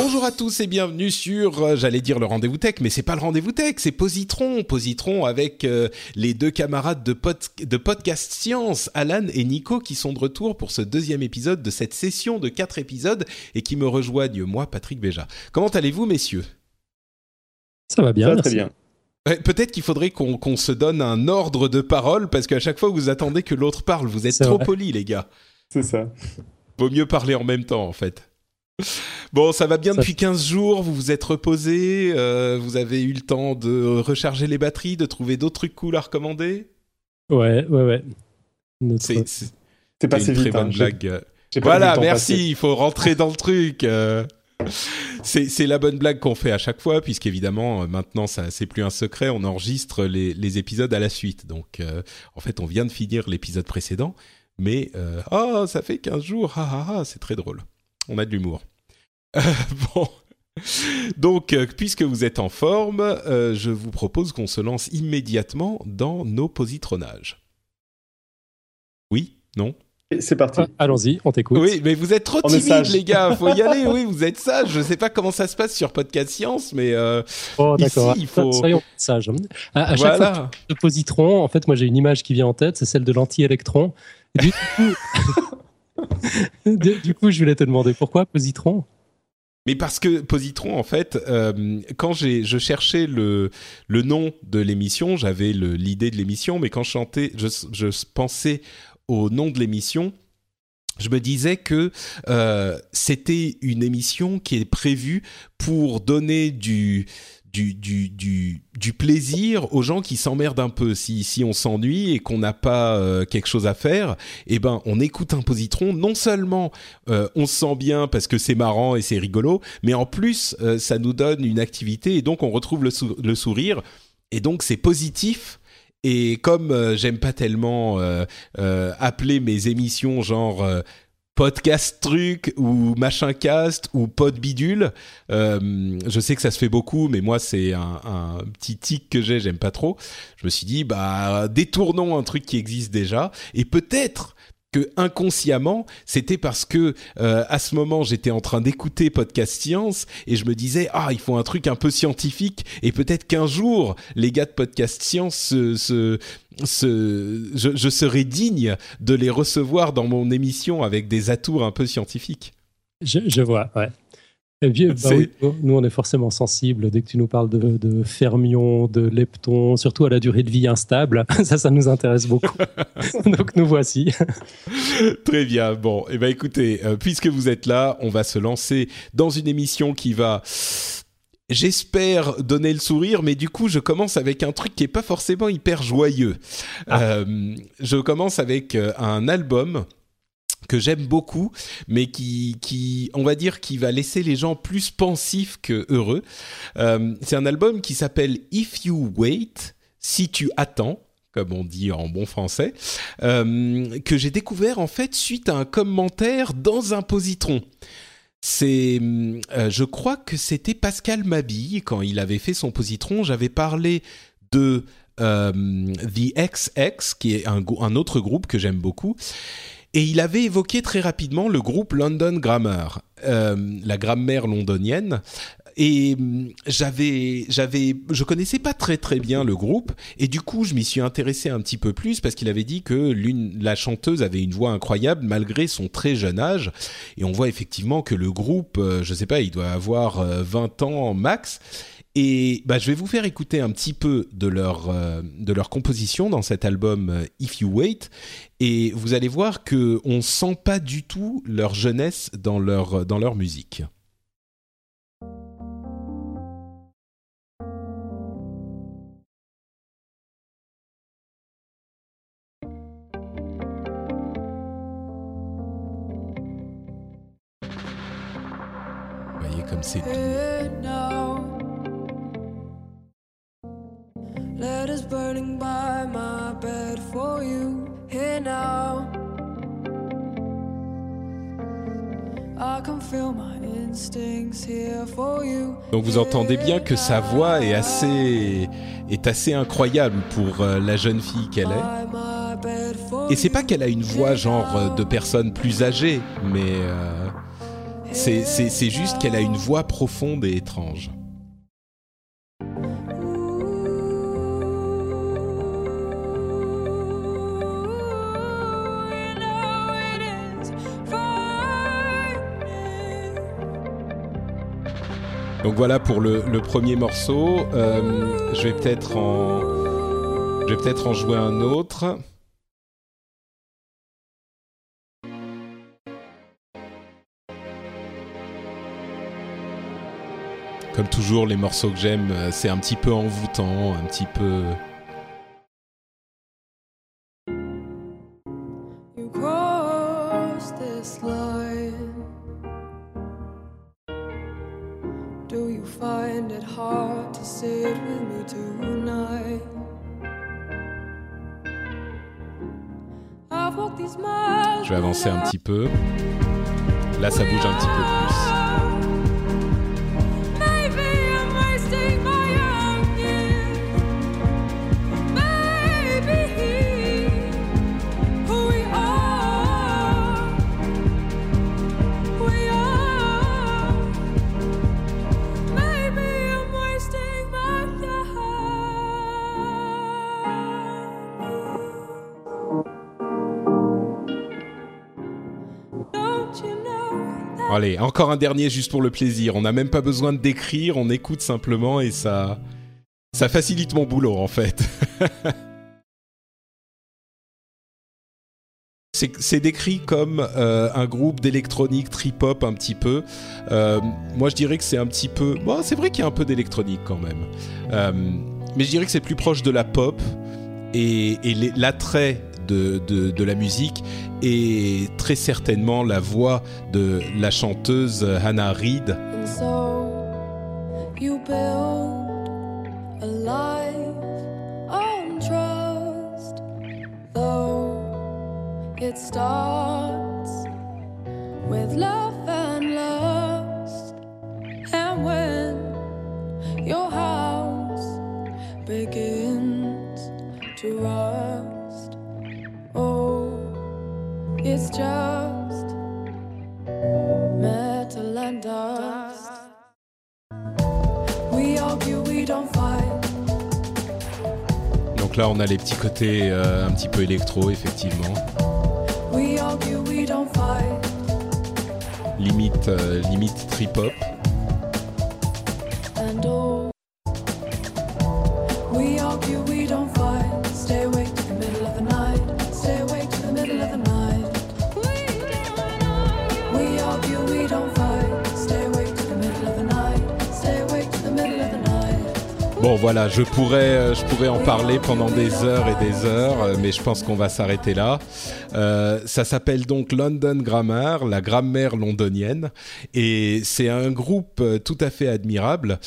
Bonjour à tous et bienvenue sur, euh, j'allais dire le rendez-vous tech, mais c'est pas le rendez-vous tech, c'est Positron, Positron avec euh, les deux camarades de, pod- de podcast Science, Alan et Nico, qui sont de retour pour ce deuxième épisode de cette session de quatre épisodes et qui me rejoignent moi, Patrick Béja. Comment allez-vous, messieurs? Ça va bien, Ça va merci. très bien. Ouais, Peut-être qu'il faudrait qu'on qu'on se donne un ordre de parole parce qu'à chaque fois que vous attendez que l'autre parle, vous êtes trop polis, les gars. C'est ça. Vaut mieux parler en même temps, en fait. Bon, ça va bien Ça- depuis 15 jours, vous vous êtes reposé, euh, vous avez eu le temps de recharger les batteries, de trouver d'autres trucs cool à recommander? Ouais, ouais, ouais. Notre- C'est passé c'est une vite. très hein. bonne J'ai- blague. Voilà, merci, passer. il faut rentrer dans le truc. euh. C'est la bonne blague qu'on fait à chaque fois, puisqu'évidemment, euh, maintenant, ça c'est plus un secret, on enregistre les, les épisodes à la suite. Donc, euh, en fait, on vient de finir l'épisode précédent, mais euh, oh, ça fait 15 jours, ah, ah, ah, c'est très drôle. On a de l'humour. Euh, bon. Donc, euh, puisque vous êtes en forme, euh, je vous propose qu'on se lance immédiatement dans nos positronages. Oui? Non? C'est parti. Ah, Allons-y, on t'écoute. oui, mais vous êtes trop On est timide, sage. les gars. Faut y aller. Oui, vous êtes sage. Je sais pas comment ça se passe sur Podcast Science, mais euh, Oh, d'accord. Ici, il faut- Soyons sages. À, à chaque fois que de positron, en fait, moi j'ai une image qui vient en tête, c'est celle de l'anti-électron. Et Du coup, du, coup, je voulais te demander pourquoi positron? Mais parce que Positron, en fait, euh, quand je cherchais le le nom de l'émission, j'avais l'idée de l'émission, mais quand je chantais, je, je pensais au nom de l'émission. Je me disais que euh, c'était une émission qui est prévue pour donner du du, du, du, plaisir aux gens qui s'emmerdent un peu. Si, si on s'ennuie et qu'on n'a pas euh, quelque chose à faire, eh ben on écoute un positron. Non seulement euh, on se sent bien parce que c'est marrant et c'est rigolo, mais en plus ça nous donne une activité et donc on retrouve le, le sourire et donc c'est positif. Et comme euh, j'aime pas tellement euh, euh, appeler mes émissions genre podcast truc ou machin cast ou pod bidule, je sais que ça se fait beaucoup, mais moi c'est un, un petit tic que j'ai, j'aime pas trop. Je me suis dit bah détournons un truc qui existe déjà et peut-être que inconsciemment, c'était parce que euh, à ce moment j'étais en train d'écouter podcast science et je me disais ah il faut un truc un peu scientifique et peut-être qu'un jour les gars de podcast science je, je serais digne de les recevoir dans mon émission avec des atours un peu scientifiques. je, je vois, ouais. Et puis, bah oui, nous, on est forcément sensibles dès que tu nous parles de, de fermions, de leptons, surtout à la durée de vie instable. Ça, ça nous intéresse beaucoup. Donc nous voici. Très bien. Bon, et ben écoutez, euh, puisque vous êtes là, on va se lancer dans une émission qui va J'espère donner le sourire, mais du coup, je commence avec un truc qui est pas forcément hyper joyeux. Euh, je commence avec euh, un album que j'aime beaucoup, mais qui, qui, on va dire, qui va laisser les gens plus pensifs que heureux. Euh, c'est un album qui s'appelle If You Wait, si tu attends, comme on dit en bon français, euh, que j'ai découvert en fait suite à un commentaire dans un positron. C'est, euh, je crois que c'était Pascal Mabille quand il avait fait son positron. J'avais parlé de The XX, qui est un autre groupe que j'aime beaucoup. Et il avait évoqué très rapidement le groupe London Grammar, euh, la grammaire londonienne. Et hum, j'avais, j'avais, je connaissais pas très très bien le groupe, et du coup je m'y suis intéressé un petit peu plus parce qu'il avait dit que l'une, la chanteuse avait une voix incroyable malgré son très jeune âge, et on voit effectivement que le groupe, euh, je sais pas, il doit avoir euh, 20 ans max, Et bah, je vais vous faire écouter un petit peu de leur, de leur composition dans cet album If You Wait. Et vous allez voir qu'on ne sent pas du tout leur jeunesse dans leur, dans leur musique. comme c'est Letters burning by my bed for you here now. Donc vous entendez bien que sa voix est assez est assez incroyable pour euh, la jeune fille qu'elle est. Et c'est pas qu'elle a une voix genre euh, de personne plus âgée, mais euh, c'est juste qu'elle a une voix profonde et étrange. Donc voilà pour le, premier morceau. Euh, je vais peut-être en, jouer un autre. Comme toujours, les morceaux que j'aime, euh, c'est un petit peu envoûtant, un petit peu. Je vais avancer un petit peu. Là, ça bouge un petit peu Allez, encore un dernier juste pour le plaisir. On n'a même pas besoin de décrire, on écoute simplement et ça, ça facilite mon boulot en fait. c'est décrit comme euh, un groupe d'électronique trip-hop un petit peu. Euh, moi, je dirais que c'est un petit peu. Bon, c'est vrai qu'il y a un peu d'électronique quand même. Euh, mais je dirais que c'est plus proche de la pop. Et, et l'attrait de, la musique et très certainement la voix de la chanteuse Hannah Reid. Just metal and dust. We argue, we don't fight. Donc là, on a les petits côtés euh, un petit peu électro, effectivement. We argue, we don't fight. Limite, euh, limite trip Bon voilà, je pourrais, euh, je pourrais en parler pendant des heures et des heures, euh, mais je pense qu'on va s'arrêter là. Euh, ça s'appelle donc London Grammar, la grammaire londonienne, et c'est un groupe tout à fait admirable.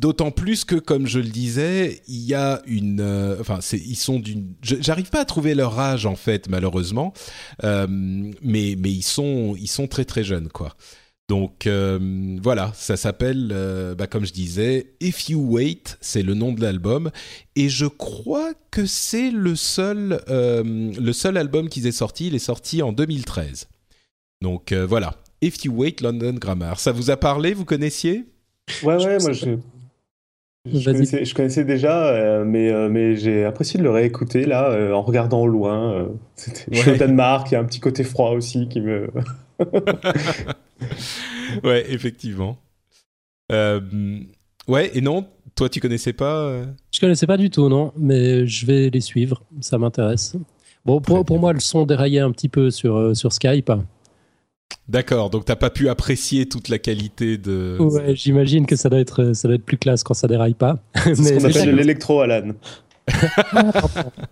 D'autant plus que, comme je le disais, il y a une, enfin, ils sont d'une. J'arrive pas à trouver leur âge en fait, malheureusement, mais mais ils sont ils sont très très jeunes quoi. Donc euh, voilà, ça s'appelle, euh, bah, comme je disais, If You Wait, c'est le nom de l'album, et je crois que c'est le seul, euh, le seul album qu'ils aient sorti. Il est sorti en 2013. Donc voilà, If You Wait, London Grammar. Ça vous a parlé Vous connaissiez? Ouais, ouais, moi je. Je connaissais, déjà, mais, mais j'ai apprécié de le réécouter là, en regardant au loin. C'était au Danemark, il y a un petit côté froid aussi qui me. ouais, effectivement. Euh, Ouais, et non, toi tu connaissais pas Je connaissais pas du tout, non, mais je vais les suivre, ça m'intéresse. Bon, pour, pour moi, le son déraillait un petit peu sur, sur Skype. D'accord, donc t'as pas pu apprécier toute la qualité de. Ouais, j'imagine que ça doit être ça doit être plus classe quand ça déraille pas. C'est ce qu'on appelle l'électro, Alan.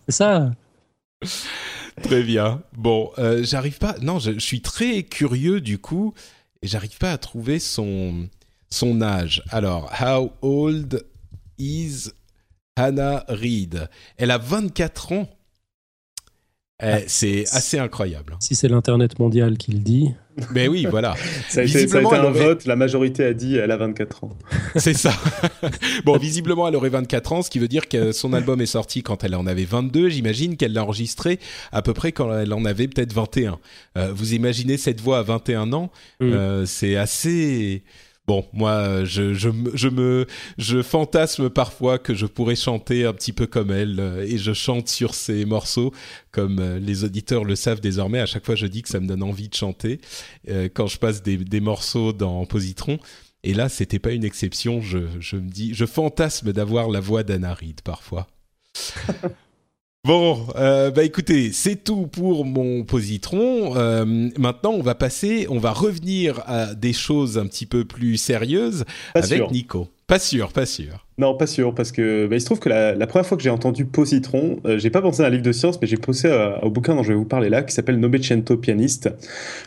C'est ça. Très bien. Bon, euh, j'arrive pas. Non, je, suis très curieux du coup, et j'arrive pas à trouver son son âge. Alors, how old is Hannah Reid? Elle a 24 ans. Eh, ah, c'est assez incroyable. Si c'est l'Internet mondial qui le dit. Mais oui, voilà. ça a été, un vote, la majorité a dit elle a 24 ans. C'est ça. bon, visiblement, elle aurait 24 ans, ce qui veut dire que son album est sorti quand elle en avait 22. J'imagine qu'elle l'a enregistré à peu près quand elle en avait peut-être 21. Euh, vous imaginez cette voix à 21 ans mm. euh, C'est assez Bon, moi, je, me, je fantasme parfois que je pourrais chanter un petit peu comme elle, euh, et je chante sur ces morceaux, comme euh, les auditeurs le savent désormais. À chaque fois, je dis que ça me donne envie de chanter euh, quand je passe des, morceaux dans Positron. Et là, c'était pas une exception. Je, me dis, je fantasme d'avoir la voix d'Anna Reid parfois. Bon, euh, bah écoutez, c'est tout pour mon positron. Euh, maintenant, on va passer, on va revenir à des choses un petit peu plus sérieuses avec Nico. Pas sûr, pas sûr. Non, pas sûr, parce que bah, il se trouve que la, première fois que j'ai entendu Positron, euh, j'ai pas pensé à un livre de science, mais j'ai pensé au bouquin dont je vais vous parler là, qui s'appelle Novecento Pianiste,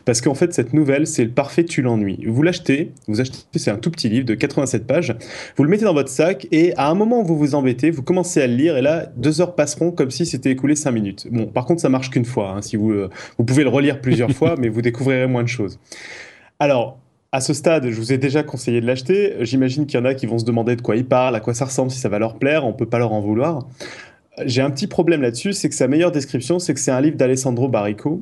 parce qu'en fait cette nouvelle, c'est le parfait tu l'ennuies. Vous l'achetez, vous achetez, c'est un tout petit livre de 87 pages, vous le mettez dans votre sac et à un moment où vous vous embêtez, vous commencez à le lire et là deux heures passeront comme si c'était écoulé cinq minutes. Bon, par contre ça marche qu'une fois, hein, si vous euh, vous pouvez le relire plusieurs fois, mais vous découvrirez moins de choses. Alors, à ce stade, je vous ai déjà conseillé de l'acheter. J'imagine qu'il y en a qui vont se demander de quoi il parle, à quoi ça ressemble, si ça va leur plaire. On peut pas leur en vouloir. J'ai un petit problème là-dessus, c'est que sa meilleure description, c'est que c'est un livre d'Alessandro Barrico.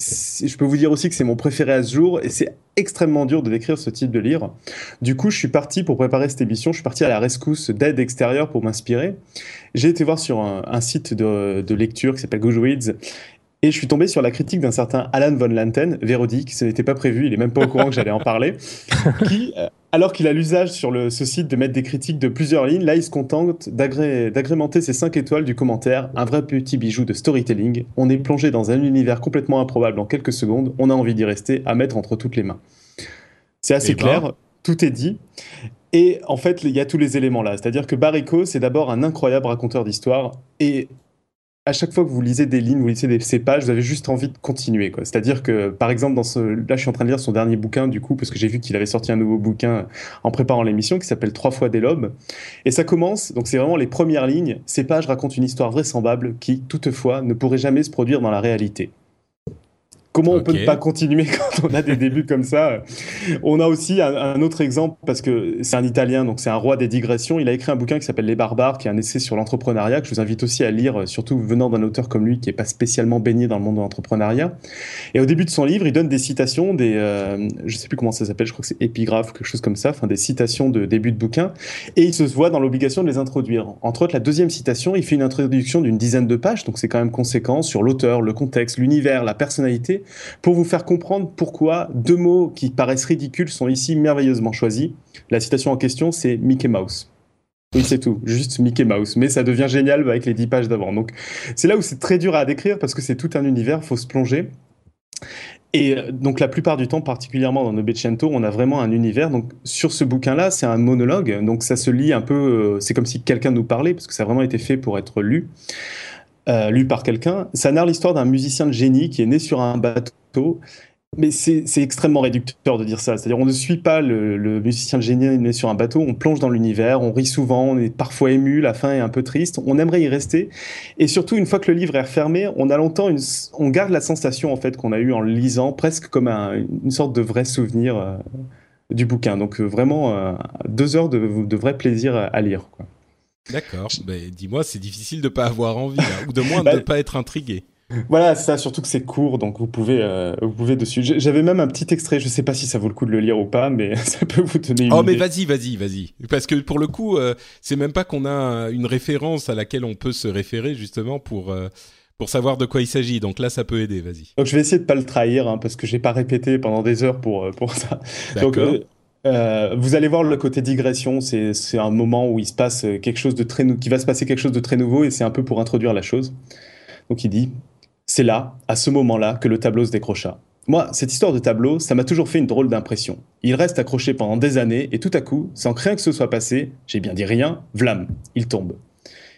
Je peux vous dire aussi que c'est mon préféré à ce jour et c'est extrêmement dur de décrire ce type de livre. Du coup, je suis parti pour préparer cette émission, je suis parti à la rescousse d'aide extérieure pour m'inspirer. J'ai été voir sur un, site de, de, lecture qui s'appelle Goodreads et je suis tombé sur la critique d'un certain Alan von Lanten, vérodique, ce n'était pas prévu, il est même pas au courant que j'allais en parler, qui, euh, alors qu'il a l'usage sur le, ce site de mettre des critiques de plusieurs lignes, là il se contente d'agrémenter ses 5 étoiles du commentaire, un vrai petit bijou de storytelling. On est plongé dans un univers complètement improbable en quelques secondes, on a envie d'y rester, à mettre entre toutes les mains. C'est assez eh ben. clair, tout est dit. Et en fait, il y a tous les éléments là. C'est-à-dire que Barrico, c'est d'abord un incroyable raconteur d'histoire. Et à chaque fois que vous lisez des lignes, vous lisez des, ces pages, vous avez juste envie de continuer. C'est-à-dire que, par exemple, dans ce, là, je suis en train de lire son dernier bouquin, du coup, parce que j'ai vu qu'il avait sorti un nouveau bouquin en préparant l'émission, qui s'appelle Trois fois des lobes. Et ça commence, donc c'est vraiment les premières lignes. Ces pages racontent une histoire vraisemblable qui, toutefois, ne pourrait jamais se produire dans la réalité. Comment on peut ne pas continuer quand on a des débuts comme ça? On a aussi un, autre exemple, parce que c'est un Italien, donc c'est un roi des digressions. Il a écrit un bouquin qui s'appelle Les Barbares, qui est un essai sur l'entrepreneuriat, que je vous invite aussi à lire, surtout venant d'un auteur comme lui, qui n'est pas spécialement baigné dans le monde de l'entrepreneuriat. Et au début de son livre, il donne des citations, des, euh, je sais plus comment ça s'appelle, je crois que c'est épigraphe ou quelque chose comme ça, enfin des citations de début de bouquin, et il se voit dans l'obligation de les introduire. Entre autres, la deuxième citation, il fait une introduction d'une dizaine de pages, donc c'est quand même conséquent sur l'auteur, le contexte, l'univers, la personnalité pour vous faire comprendre pourquoi deux mots qui paraissent ridicules sont ici merveilleusement choisis. La citation en question, c'est Mickey Mouse. Oui, c'est tout, juste Mickey Mouse. Mais ça devient génial avec les dix pages d'avant. Donc, c'est là où c'est très dur à décrire parce que c'est tout un univers, faut se plonger. Et euh, donc la plupart du temps, particulièrement dans Novecento, on a vraiment un univers. Donc sur ce bouquin-là, c'est un monologue, donc ça se lit un peu. Euh, c'est comme si quelqu'un nous parlait parce que ça a vraiment été fait pour être lu. Euh, lu par quelqu'un. Ça narre l'histoire d'un musicien de génie qui est né sur un bateau. Mais c'est extrêmement réducteur de dire ça. C'est-à-dire, on ne suit pas le, musicien de génie né sur un bateau, on plonge dans l'univers, on rit souvent, on est parfois ému, la fin est un peu triste, on aimerait y rester. Et surtout, une fois que le livre est refermé, on a longtemps on garde la sensation, en fait, qu'on a eu en le lisant, presque comme une sorte de vrai souvenir euh, du bouquin. Donc, euh, vraiment, deux heures de, vrai plaisir à lire. D'accord. Ben, dis-moi, c'est difficile de pas avoir envie, hein, ou de moins de ne bah, pas être intrigué. Voilà, ça, surtout que c'est court, donc vous pouvez, euh, vous pouvez dessus. J'avais même un petit extrait, je sais pas si ça vaut le coup de le lire ou pas, mais ça peut vous donner une Oh, mais vas-y, vas-y, vas-y. Parce que pour le coup, euh, c'est même pas qu'on a une référence à laquelle on peut se référer justement pour, euh, pour savoir de quoi il s'agit. Donc là, ça peut aider, vas-y. Donc je vais essayer de pas le trahir, hein, parce que j'ai pas répété pendant des heures pour, pour ça. Donc Euh, vous allez voir le côté digression, c'est un moment où il se passe quelque chose de très qui va se passer quelque chose de très nouveau et c'est un peu pour introduire la chose. Donc il dit c'est là, à ce moment-là, que le tableau se décrocha. Moi, cette histoire de tableau, ça m'a toujours fait une drôle d'impression. Il reste accroché pendant des années et tout à coup, sans rien que ce soit passé, j'ai bien dit rien, vlam, il tombe.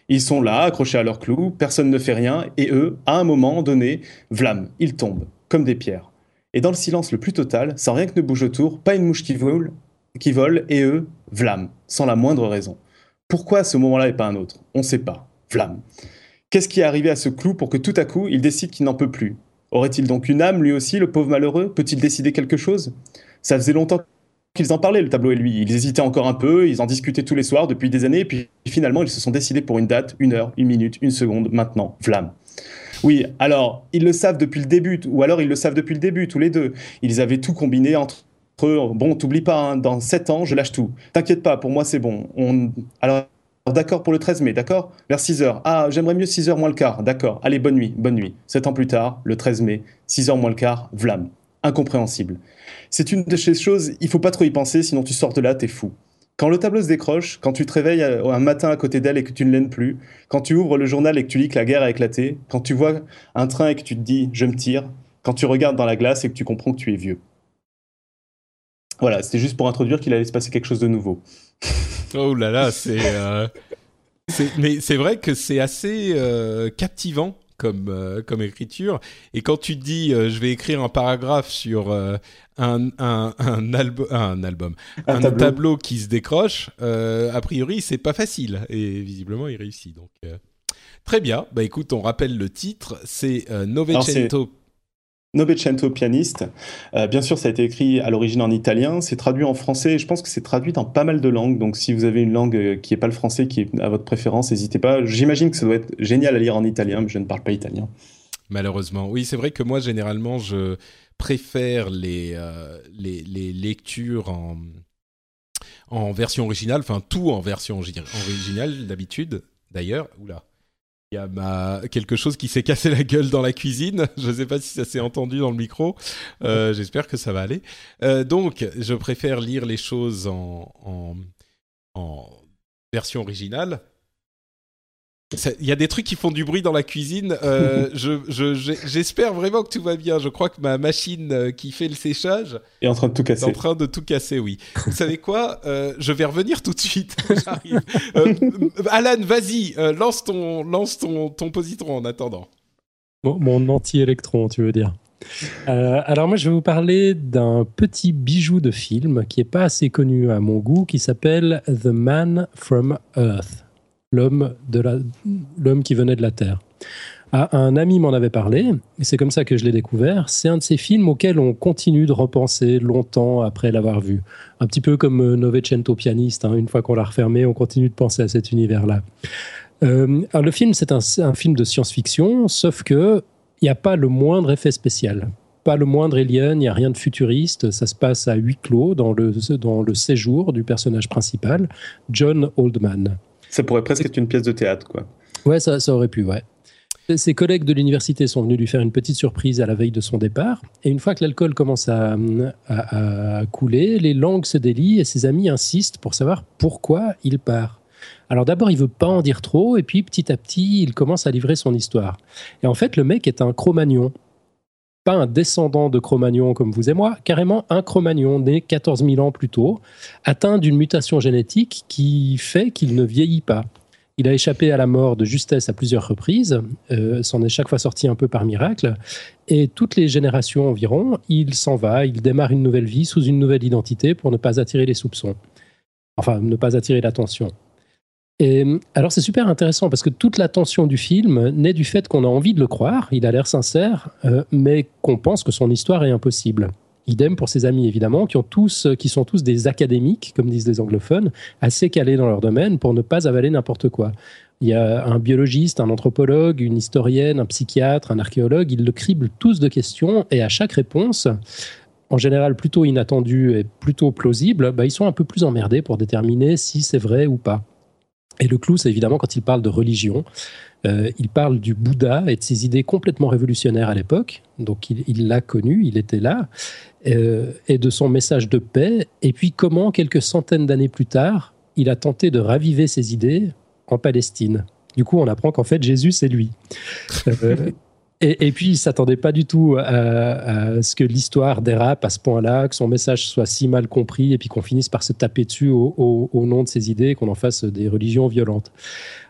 Ils sont là, accrochés à leur clou, personne ne fait rien, et eux, à un moment donné, vlam, ils tombent, comme des pierres. Et dans le silence le plus total, sans rien que ne bouge autour, pas une mouche qui vole, et eux, vlam, sans la moindre raison. Pourquoi ce moment-là et pas un autre? On ne sait pas. Vlam. Qu'est-ce qui est arrivé à ce clou pour que tout à coup, il décide qu'il n'en peut plus? Aurait-il donc une âme, lui aussi, le pauvre malheureux? Peut-il décider quelque chose? Ça faisait longtemps qu'ils en parlaient, le tableau et lui. Ils hésitaient encore un peu, ils en discutaient tous les soirs depuis des années, et puis finalement, ils se sont décidés pour une date, une heure, une minute, une seconde, maintenant, Vlam. Oui, alors, ils le savent depuis le début, ou alors ils le savent depuis le début, tous les deux. Ils avaient tout combiné entre eux. Bon, t'oublies pas, hein, dans 7 ans, je lâche tout. T'inquiète pas, pour moi, c'est bon. On... Alors, d'accord pour le 13 mai, d'accord? Vers 6 heures. Ah, j'aimerais mieux 6 heures moins le quart, d'accord. Allez, bonne nuit, bonne nuit. 7 ans plus tard, le 13 mai, 6 heures moins le quart, vlam. Incompréhensible. C'est une de ces choses, il faut pas trop y penser, sinon tu sors de là, t'es fou. Quand le tableau se décroche, quand tu te réveilles un matin à côté d'elle et que tu ne l'aimes plus, quand tu ouvres le journal et que tu lis que la guerre a éclaté, quand tu vois un train et que tu te dis je me tire, quand tu regardes dans la glace et que tu comprends que tu es vieux. Voilà, c'était juste pour introduire qu'il allait se passer quelque chose de nouveau. Oh là là, c'est. Euh, mais c'est vrai que c'est assez euh, captivant comme, comme écriture. Et quand tu dis je vais écrire un paragraphe sur un, un, un, un album, un, tableau. qui se décroche, euh, a priori, c'est pas facile. Et visiblement, il réussit. Donc, euh, très bien. Bah écoute, on rappelle le titre. C'est euh, Novecento. Novecento pianiste. bien sûr, ça a été écrit à l'origine en italien. C'est traduit en français. Je pense que c'est traduit dans pas mal de langues. Donc, si vous avez une langue qui n'est pas le français, qui est à votre préférence, n'hésitez pas. J'imagine que ça doit être génial à lire en italien, mais je ne parle pas italien. Malheureusement, oui, c'est vrai que moi, généralement, je préfère les, euh, les, les, lectures en, en version originale, enfin tout en version originale d'habitude. D'ailleurs, oula, il y a ma... quelque chose qui s'est cassé la gueule dans la cuisine. Je ne sais pas si ça s'est entendu dans le micro. Euh, j'espère que ça va aller. Euh, donc, je préfère lire les choses en, en, en version originale il y a des trucs qui font du bruit dans la cuisine. Euh, j'espère vraiment que tout va bien. Je crois que ma machine euh, qui fait le séchage est en train de tout casser. Est en train de tout casser, oui. Vous savez quoi euh, Je vais revenir tout de suite. J'arrive. Alan, vas-y, lance ton, lance ton, ton positron en attendant. mon anti-électron, tu veux dire alors moi je vais vous parler d'un petit bijou de film qui est pas assez connu à mon goût qui s'appelle The Man from Earth l'homme qui venait de la Terre. Ah, un ami m'en avait parlé, et c'est comme ça que je l'ai découvert. C'est un de ces films auxquels on continue de repenser longtemps après l'avoir vu. Un petit peu comme euh, Novecento pianiste, hein. une fois qu'on l'a refermé, on continue de penser à cet univers-là. Euh, le film, c'est un, film de science-fiction, sauf que il n'y a pas le moindre effet spécial pas le moindre alien, il n'y a rien de futuriste. Ça se passe à huis clos dans le, dans le séjour du personnage principal, John Oldman. Ça pourrait presque être une pièce de théâtre, quoi. Ouais, ça, aurait pu, ouais. Ses collègues de l'université sont venus lui faire une petite surprise à la veille de son départ. Et une fois que l'alcool commence à, couler, les langues se délient et ses amis insistent pour savoir pourquoi il part. Alors d'abord, il veut pas en dire trop, et puis petit à petit, il commence à livrer son histoire. Et en fait, le mec est un Cro-Magnon pas un descendant de Cro-Magnon comme vous et moi, carrément un Cro-Magnon né 14 000 ans plus tôt, atteint d'une mutation génétique qui fait qu'il ne vieillit pas. Il a échappé à la mort de justesse à plusieurs reprises, euh, s'en est chaque fois sorti un peu par miracle, et toutes les générations environ, il s'en va, il démarre une nouvelle vie sous une nouvelle identité pour ne pas attirer les soupçons. Enfin, ne pas attirer l'attention. Alors c'est super intéressant parce que toute la tension du film naît du fait qu'on a envie de le croire, il a l'air sincère, euh, mais qu'on pense que son histoire est impossible. Idem pour ses amis évidemment, qui, ont tous, sont tous des académiques, comme disent les anglophones, assez calés dans leur domaine pour ne pas avaler n'importe quoi. Il y a un biologiste, un anthropologue, une historienne, un psychiatre, un archéologue, ils le criblent tous de questions et à chaque réponse, en général plutôt inattendue et plutôt plausible, bah, ils sont un peu plus emmerdés pour déterminer si c'est vrai ou pas. Et le clou, c'est évidemment quand il parle de religion. il parle du Bouddha et de ses idées complètement révolutionnaires à l'époque. Donc il l'a connu, il était là, et de son message de paix. Et puis comment, quelques centaines d'années plus tard, il a tenté de raviver ses idées en Palestine. Du coup, on apprend qu'en fait, Jésus, c'est lui. Et, puis, il s'attendait pas du tout à, ce que l'histoire dérape à ce point-là, que son message soit si mal compris, et puis qu'on finisse par se taper dessus au, nom de ses idées, qu'on en fasse des religions violentes.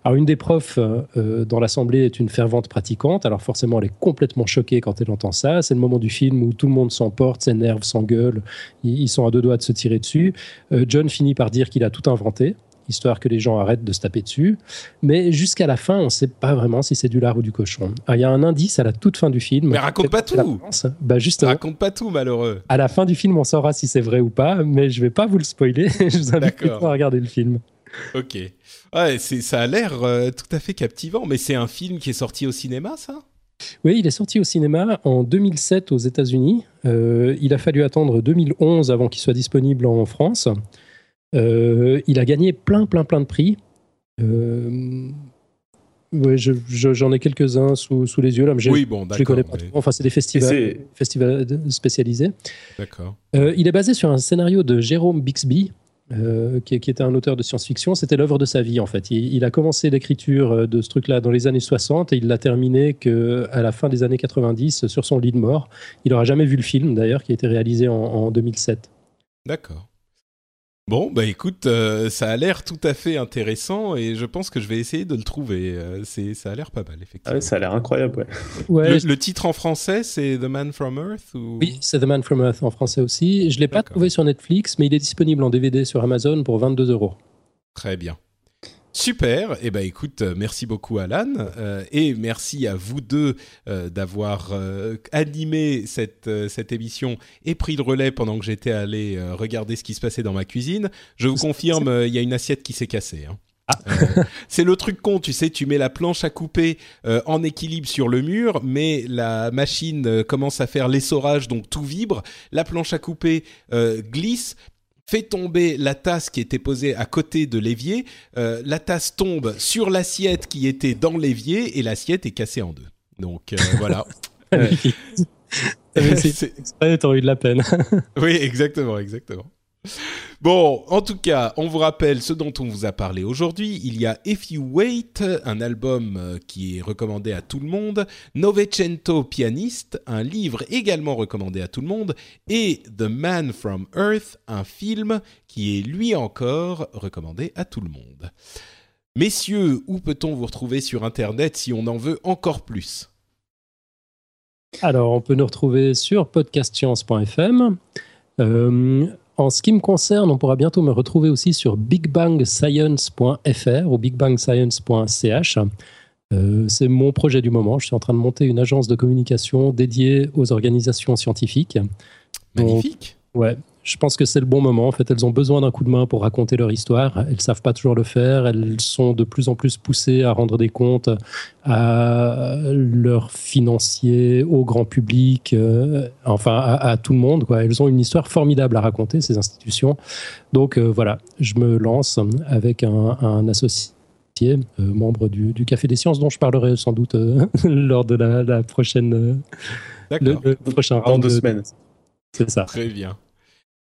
Alors, une des profs euh, dans l'assemblée est une fervente pratiquante. Alors, forcément, elle est complètement choquée quand elle entend ça. C'est le moment du film où tout le monde s'emporte, s'énerve, s'engueule. Ils, sont à deux doigts de se tirer dessus. Euh, John finit par dire qu'il a tout inventé histoire que les gens arrêtent de se taper dessus. Mais jusqu'à la fin, on ne sait pas vraiment si c'est du lard ou du cochon. Il y a un indice à la toute fin du film. Mais raconte pas tout bah justement, Raconte pas tout, malheureux À la fin du film, on saura si c'est vrai ou pas, mais je vais pas vous le spoiler. je vous invite à regarder le film. Ok. Ouais, ça a l'air euh, tout à fait captivant, mais c'est un film qui est sorti au cinéma, ça? Oui, il est sorti au cinéma en 2007 aux États-Unis. Euh, il a fallu attendre 2011 avant qu'il soit disponible en France. Euh, il a gagné plein, plein, plein de prix. Euh, ouais, j'en ai quelques-uns sous, sous, les yeux là, mais oui, bon, je les connais pas. Enfin, c'est des festivals, festivals spécialisés. D'accord. Euh, il est basé sur un scénario de Jérôme Bixby, qui, qui, était un auteur de science-fiction. C'était l'œuvre de sa vie, en fait. Il, il a commencé l'écriture de ce truc-là dans les années 60 et il l'a terminé que, à la fin des années 90 sur son lit de mort. Il n'aura jamais vu le film, d'ailleurs, qui a été réalisé en, en 2007. D'accord. Bon, bah écoute, euh, ça a l'air tout à fait intéressant et je pense que je vais essayer de le trouver. Euh, c'est, ça a l'air pas mal, effectivement. Ah ça a l'air incroyable, ouais. le, titre en français, c'est The Man from Earth ou... Oui, c'est The Man from Earth en français aussi. Je ne l'ai pas trouvé sur Netflix, mais il est disponible en DVD sur Amazon pour 22 euros. Très bien. Super, et eh ben écoute, euh, merci beaucoup Alan euh, et merci à vous deux euh, d'avoir animé cette cette émission et pris le relais pendant que j'étais allé regarder ce qui se passait dans ma cuisine. Je vous confirme, il y a une assiette qui s'est cassée. Hein. Ah. c'est le truc con, tu sais, tu mets la planche à couper en équilibre sur le mur, mais la machine commence à faire l'essorage, donc tout vibre. La planche à couper glisse, fait tomber la tasse qui était posée à côté de l'évier. Euh, la tasse tombe sur l'assiette qui était dans l'évier et l'assiette est cassée en deux. Donc euh, voilà. c'est eu de la peine. oui, exactement, exactement. Bon, en tout cas, on vous rappelle ce dont on vous a parlé aujourd'hui. Il y a If You Wait, un album euh, qui est recommandé à tout le monde, Novecento Pianiste, un livre également recommandé à tout le monde, et The Man from Earth, un film qui est lui encore recommandé à tout le monde. Messieurs, où peut-on vous retrouver sur Internet si on en veut encore plus? Alors, on peut nous retrouver sur podcastscience.fm. en ce qui me concerne, on pourra bientôt me retrouver aussi sur bigbangscience.fr ou bigbangscience.ch. Euh, c'est mon projet du moment. Je suis en train de monter une agence de communication dédiée aux organisations scientifiques. Magnifique. ouais, je pense que c'est le bon moment. En fait, elles ont besoin d'un coup de main pour raconter leur histoire. Elles savent pas toujours le faire. Elles sont de plus en plus poussées à rendre des comptes à leurs financiers, au grand public, euh, enfin à, tout le monde. Quoi. Elles ont une histoire formidable à raconter, ces institutions. Donc euh, voilà, je me lance avec un, associé. Euh, membre du, Café des Sciences, dont je parlerai sans doute lors de la, prochaine. D'accord. Le, prochain round. Dans deux semaines. C'est ça. Très bien.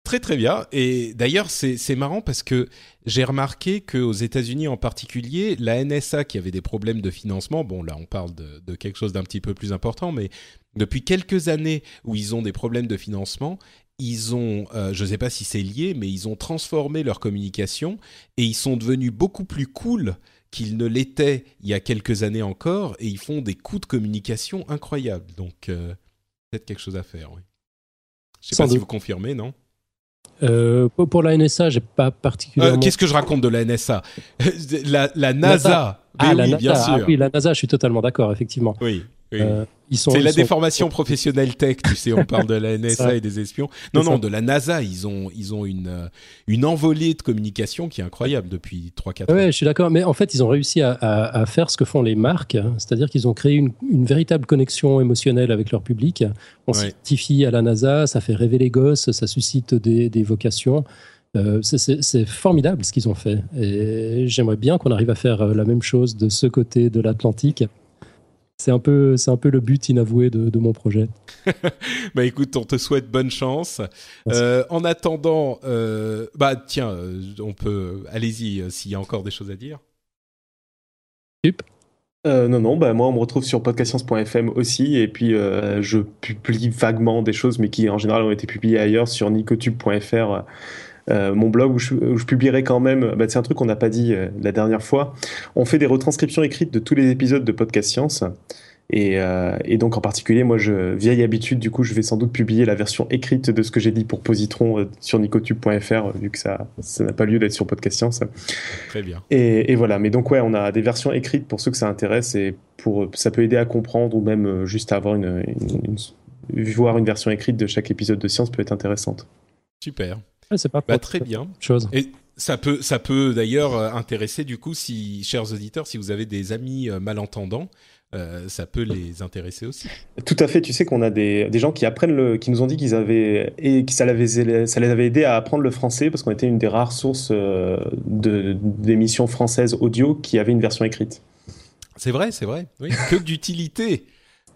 Très très bien. Et d'ailleurs, c'est marrant parce que j'ai remarqué qu'aux États-Unis en particulier, la NSA qui avait des problèmes de financement, bon là on parle de, quelque chose d'un petit peu plus important, mais depuis quelques années où ils ont des problèmes de financement, ils ont, euh, je ne sais pas si c'est lié, mais ils ont transformé leur communication et ils sont devenus beaucoup plus cool qu'ils ne l'étaient il y a quelques années encore et ils font des coups de communication incroyables. Donc euh, peut-être quelque chose à faire, oui. Je ne sais pas si vous confirmez, non? Euh, pour la NSA, j'ai pas particulièrement. Euh, qu'est-ce que je raconte de la NSA la, la, NASA. Ah, la NASA. bien sûr. Ah, oui, la NASA, je suis totalement d'accord, effectivement. Oui. Euh, c'est la déformation professionnelle tech, tu sais, on parle de la NSA et des espions. Non, non, de la NASA, ils ont, ils ont une, euh, une envolée de communication qui est incroyable depuis 3-4 ans. Ouais, je suis d'accord, mais en fait, ils ont réussi à, à, faire ce que font les marques, hein. c'est-à-dire qu'ils ont créé une, une, véritable connexion émotionnelle avec leur public. On ouais. à la NASA, ça fait rêver les gosses, ça suscite des, des vocations. Euh, c'est formidable ce qu'ils ont fait. Et j'aimerais bien qu'on arrive à faire la même chose de ce côté de l'Atlantique. C'est un, peu, un peu le but inavoué de, mon projet. bah écoute, on te souhaite bonne chance. Euh, en attendant, bah tiens, on peut, allez-y s'il y a encore des choses à dire. non, non, bah moi on me retrouve sur podcastscience.fm aussi, et puis je publie vaguement des choses, mais qui en général ont été publiées ailleurs sur nicotube.fr euh, mon blog où je, publierai quand même, bah, c'est un truc qu'on n'a pas dit euh, la dernière fois, on fait des retranscriptions écrites de tous les épisodes de Podcast Science. Et, euh, donc en particulier, moi, je, vieille habitude, du coup, je vais sans doute publier la version écrite de ce que j'ai dit pour Positron sur nicotube.fr, vu que ça n'a pas lieu d'être sur Podcast Science. Très bien. Et, voilà, mais donc ouais, on a des versions écrites pour ceux que ça intéresse et pour ça peut aider à comprendre ou même juste à avoir une, voir une version écrite de chaque épisode de Science peut être intéressante. Super c'est pas bah, très bien. Chose. Et ça peut, ça peut d'ailleurs euh, intéresser du coup, si chers auditeurs, si vous avez des amis euh, malentendants, euh, ça peut les intéresser aussi. Tout à fait. Tu sais qu'on a des, des, gens qui apprennent le, qui nous ont dit qu'ils avaient et qui ça, ça les avait aidés à apprendre le français parce qu'on était une des rares sources de d'émissions françaises audio qui avait une version écrite. C'est vrai, c'est vrai. Oui, que d'utilité.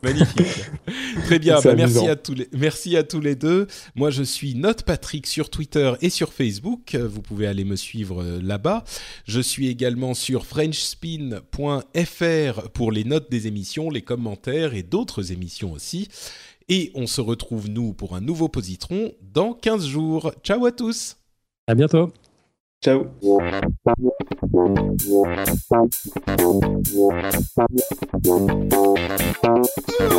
Magnifique. Très bien. Bah, merci à tous les, merci à tous les deux. Moi, je suis Note Patrick sur Twitter et sur Facebook. Vous pouvez aller me suivre euh, là-bas. Je suis également sur FrenchSpin.fr pour les notes des émissions, les commentaires et d'autres émissions aussi. Et on se retrouve nous pour un nouveau positron dans 15 jours. Ciao à tous. À bientôt. Ciao. Ew.